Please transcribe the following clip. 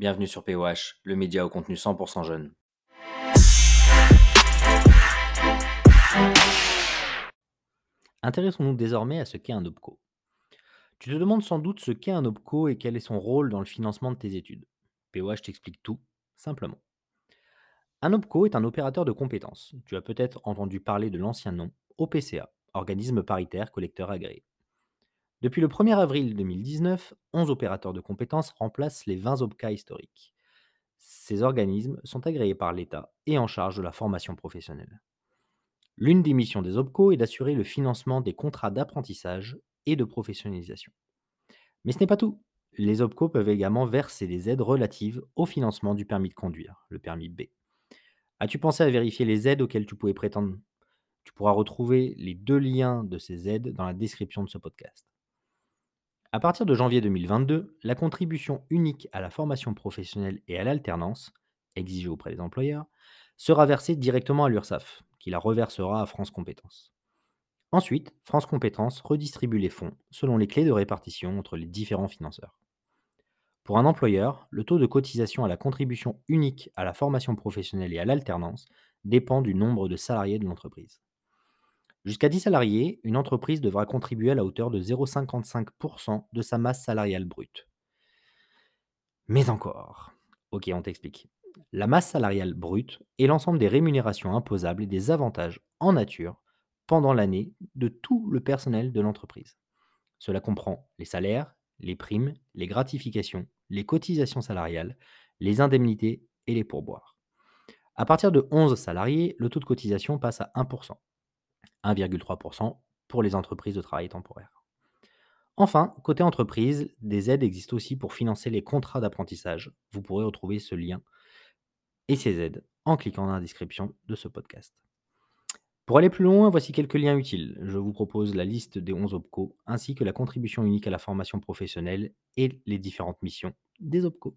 Bienvenue sur POH, le média au contenu 100% jeune. Intéressons-nous désormais à ce qu'est un OPCO. Tu te demandes sans doute ce qu'est un OPCO et quel est son rôle dans le financement de tes études. POH t'explique tout, simplement. Un OPCO est un opérateur de compétences. Tu as peut-être entendu parler de l'ancien nom, OPCA, organisme paritaire collecteur agréé. Depuis le 1er avril 2019, 11 opérateurs de compétences remplacent les 20 OPCA historiques. Ces organismes sont agréés par l'État et en charge de la formation professionnelle. L'une des missions des OPCO est d'assurer le financement des contrats d'apprentissage et de professionnalisation. Mais ce n'est pas tout. Les OPCO peuvent également verser des aides relatives au financement du permis de conduire, le permis B. As-tu pensé à vérifier les aides auxquelles tu pouvais prétendre? Tu pourras retrouver les deux liens de ces aides dans la description de ce podcast. À partir de janvier 2022, la contribution unique à la formation professionnelle et à l'alternance, exigée auprès des employeurs, sera versée directement à l'URSSAF, qui la reversera à France Compétences. Ensuite, France Compétences redistribue les fonds selon les clés de répartition entre les différents financeurs. Pour un employeur, le taux de cotisation à la contribution unique à la formation professionnelle et à l'alternance dépend du nombre de salariés de l'entreprise. Jusqu'à 10 salariés, une entreprise devra contribuer à la hauteur de 0,55% de sa masse salariale brute. Mais encore. Ok, on t'explique. La masse salariale brute est l'ensemble des rémunérations imposables et des avantages en nature pendant l'année de tout le personnel de l'entreprise. Cela comprend les salaires, les primes, les gratifications, les cotisations salariales, les indemnités et les pourboires. À partir de 11 salariés, le taux de cotisation passe à 1%. 1,3% pour les entreprises de travail temporaire. Enfin, côté entreprise, des aides existent aussi pour financer les contrats d'apprentissage. Vous pourrez retrouver ce lien et ces aides en cliquant dans la description de ce podcast. Pour aller plus loin, voici quelques liens utiles. Je vous propose la liste des 11 OPCO ainsi que la contribution unique à la formation professionnelle et les différentes missions des OPCO.